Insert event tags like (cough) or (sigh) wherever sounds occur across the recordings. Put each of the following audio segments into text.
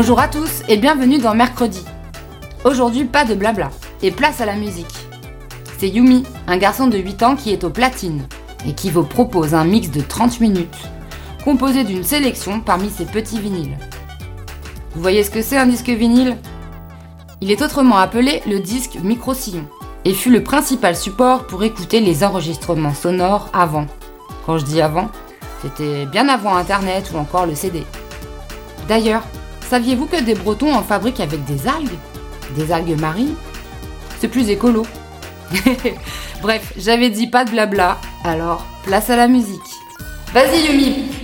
Bonjour à tous et bienvenue dans Mercredi. Aujourd'hui, pas de blabla et place à la musique. C'est Yumi, un garçon de 8 ans qui est au platine et qui vous propose un mix de 30 minutes composé d'une sélection parmi ses petits vinyles. Vous voyez ce que c'est un disque vinyle? Il est autrement appelé le disque micro-sillon et fut le principal support pour écouter les enregistrements sonores avant. Quand je dis avant, c'était bien avant Internet ou encore le CD. D'ailleurs, saviez-vous que des Bretons en fabriquent avec des algues? Des algues marines? C'est plus écolo. (laughs) Bref, j'avais dit pas de blabla, alors place à la musique. Vas-y Yumi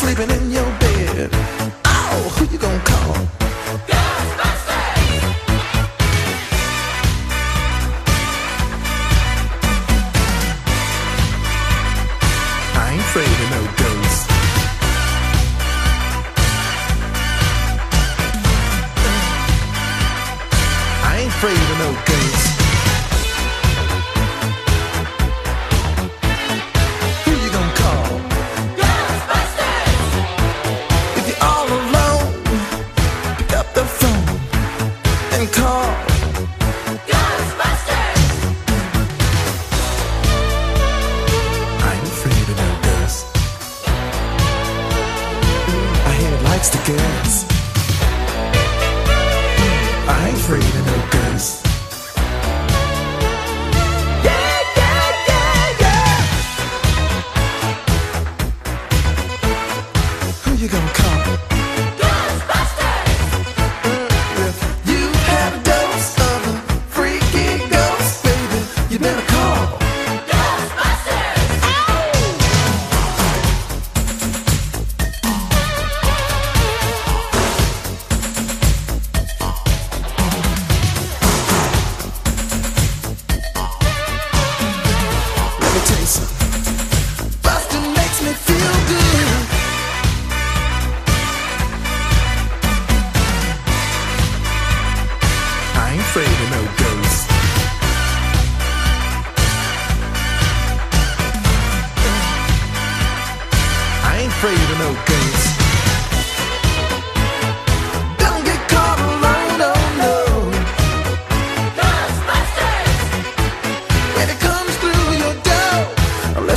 sleeping in your bed. Oh, who you gonna call?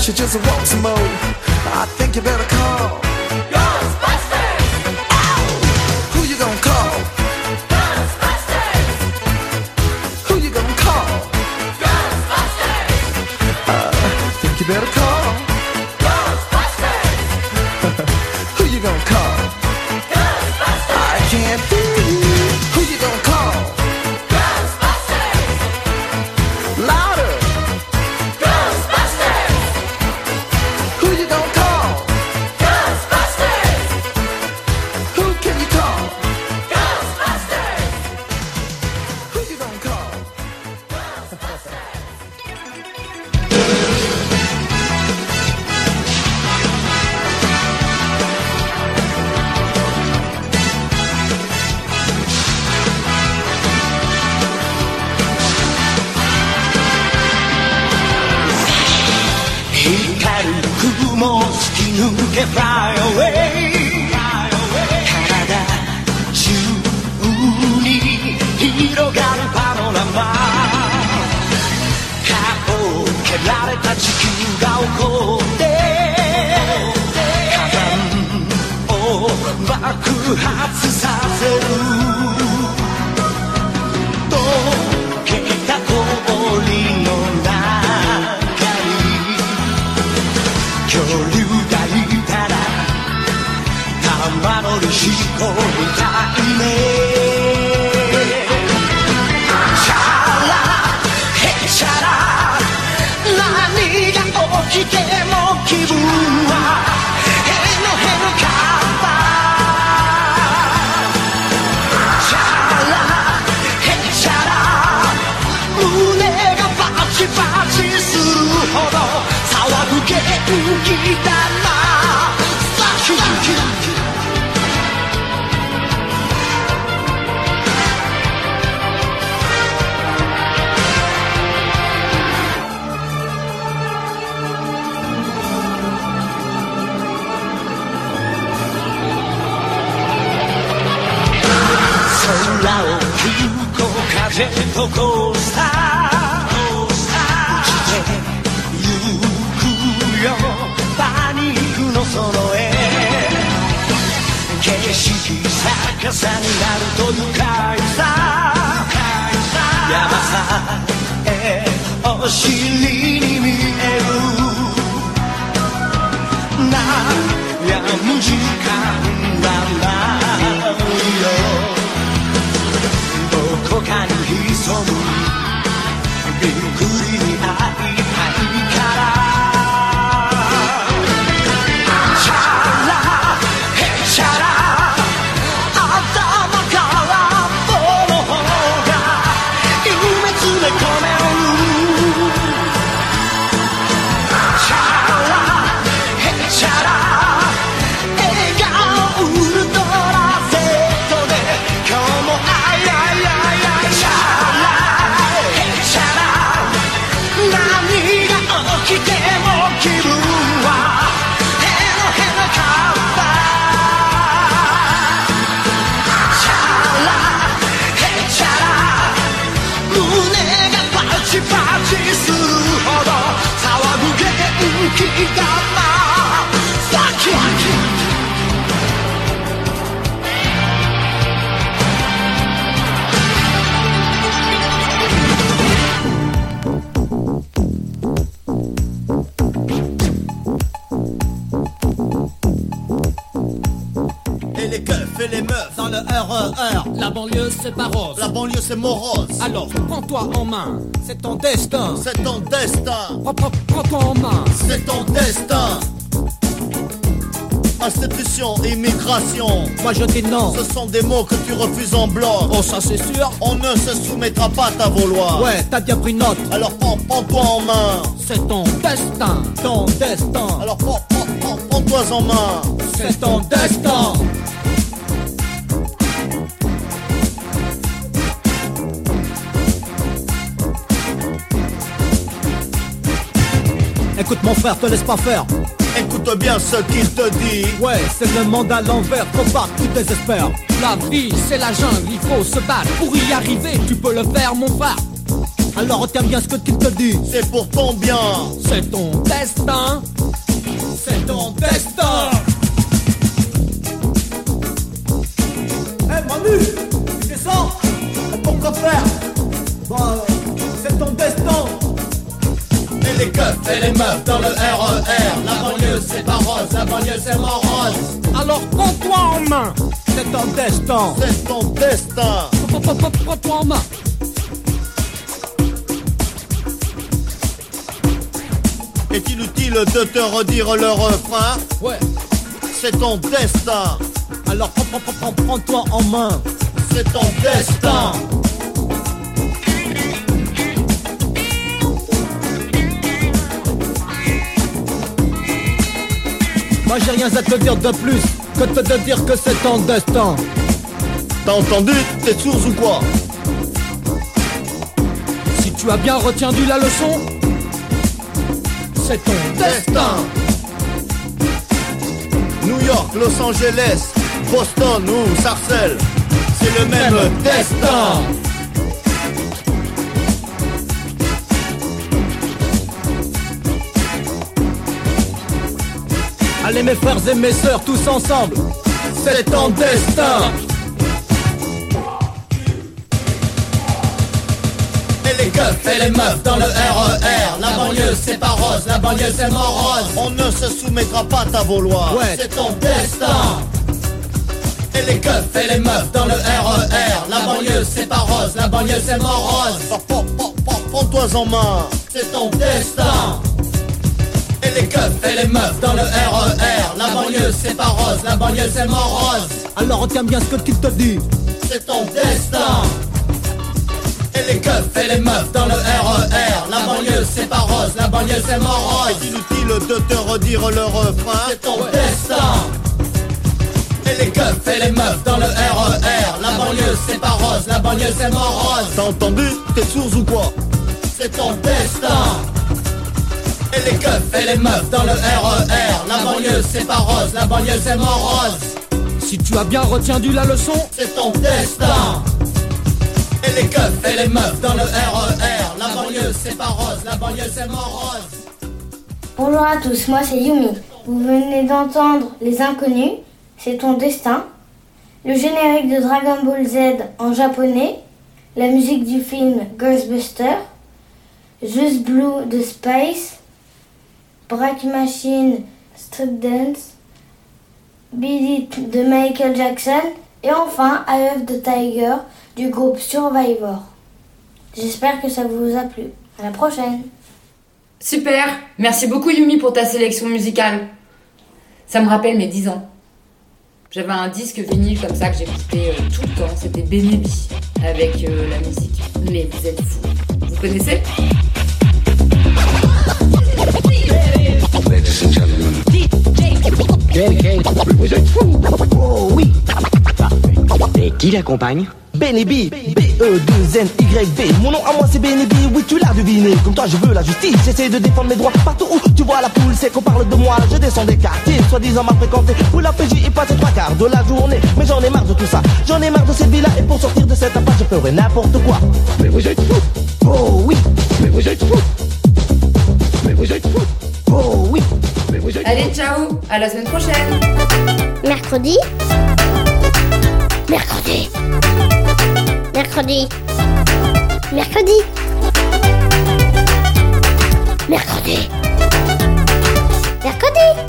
she just wants some more. I think you better call. fly away 体中に広がるパノラマ。かを蹴られた地球が起こって。火山を爆発させる。cold. けとコースター。落ちてゆくよ。パニックのその絵景色逆さになると愉快さ。山さえお尻に somos. Les keufs et les meufs dans le RER. La banlieue c'est pas rose. La banlieue c'est morose. Alors prends-toi en main, c'est ton destin. C'est ton destin. Prends- prends- Prends-toi en main. C'est ton destin. Institution, immigration. Moi je dis non. Ce sont des mots que tu refuses en bloc. Oh ça c'est sûr. On ne se soumettra pas à ta vouloir. Ouais, t'as bien pris note. Alors prends, prends-toi en main. C'est ton destin. Ton destin. Alors prends, prends, prends, prends-toi en main. C'est ton destin. Écoute mon frère, te laisse pas faire. Écoute bien ce qu'il te dit. Ouais, c'est le monde à l'envers, qu'on part, tu désespères. La vie, c'est la jungle, il faut se battre. Pour y arriver, tu peux le faire, mon frère. Alors retiens bien ce que qu'il te dit. C'est pour ton bien. C'est ton destin. C'est ton destin. Hé Manu, tu descends Et Pourquoi faire? Bah, c'est ton destin. Et les keufs et les meufs dans le RER. La banlieue c'est pas rose, la banlieue c'est morose. Alors prends-toi en main. C'est ton destin. C'est ton destin. Prends- prends- prends- Prends-toi en main. Est inutile de te redire le refrain. Ouais. C'est ton destin. Alors prends- prends- prends- prends- prends-toi en main. C'est ton destin. Moi j'ai rien à te dire de plus que de te dire que c'est ton destin. T'as entendu T'es sourd ou quoi Si tu as bien retenu la leçon, c'est ton destin. New York, Los Angeles, Boston ou Sarcelles. C'est le même destin. Allez mes frères et mes sœurs, tous ensemble, c'est ton destin. Et les keufs et les meufs dans le RER. La banlieue c'est pas rose, la banlieue c'est morose. On ne se soumettra pas à ta vouloir. Ouais. C'est ton destin. Et les keufs et les meufs dans le RER. La banlieue c'est pas rose, la banlieue c'est morose. Prends- prends- prends- Prends-toi en main. C'est ton destin. Et les keufs et les meufs dans le RER. La banlieue c'est pas rose, la banlieue c'est morose. Alors retiens bien ce que qu'il te dit. C'est ton destin. Et les keufs et les meufs dans le RER. La banlieue c'est pas rose, la banlieue c'est morose. C'est inutile de te redire le refrain? C'est ton destin. Et les keufs et les meufs dans le RER. La banlieue c'est pas rose, la banlieue c'est morose. T'as entendu? T'es sourd ou quoi? C'est ton destin. Et les keufs et les meufs dans le RER. La banlieue c'est pas rose, la banlieue c'est morose. Si tu as bien retenu la leçon, C'est ton destin. Et les keufs et les meufs dans le RER. La banlieue c'est pas rose, la banlieue c'est morose. Bonjour à tous, moi c'est Yumi. Vous venez d'entendre Les Inconnus, c'est ton destin. Le générique de Dragon Ball Z en japonais. La musique du film Ghostbuster. Just Blue de Space. Bright Machine Street Dance. Beat It de Michael Jackson. Et enfin Eye of the Tiger du groupe Survivor. J'espère que ça vous a plu. À la prochaine. Super Merci beaucoup Yumi pour ta sélection musicale. Ça me rappelle mes 10 ans. J'avais un disque vinyle comme ça que j'écoutais euh, tout le temps. C'était Benebi avec euh, la musique. Mais vous êtes fous. Vous connaissez? Oh oui Et qui l'accompagne Benny B, B-E-2-N-Y-B Mon nom à moi c'est Benny B, oui tu l'as deviné. Comme toi je veux la justice, j'essaie de défendre mes droits Partout où tu vois la poule, c'est qu'on parle de moi. Je descends des quartiers, soi-disant m'a fréquenté Où la PJ y passe trois quarts de la journée. Mais j'en ai marre de tout ça, j'en ai marre de cette vie-là Et pour sortir de cette impasse je ferai n'importe quoi. Mais vous êtes fous. Oh oui, Mais vous êtes fous. Mais vous êtes fous. Oh Allez, ciao À la semaine prochaine. Mercredi. Mercredi. Mercredi. Mercredi. Mercredi. Mercredi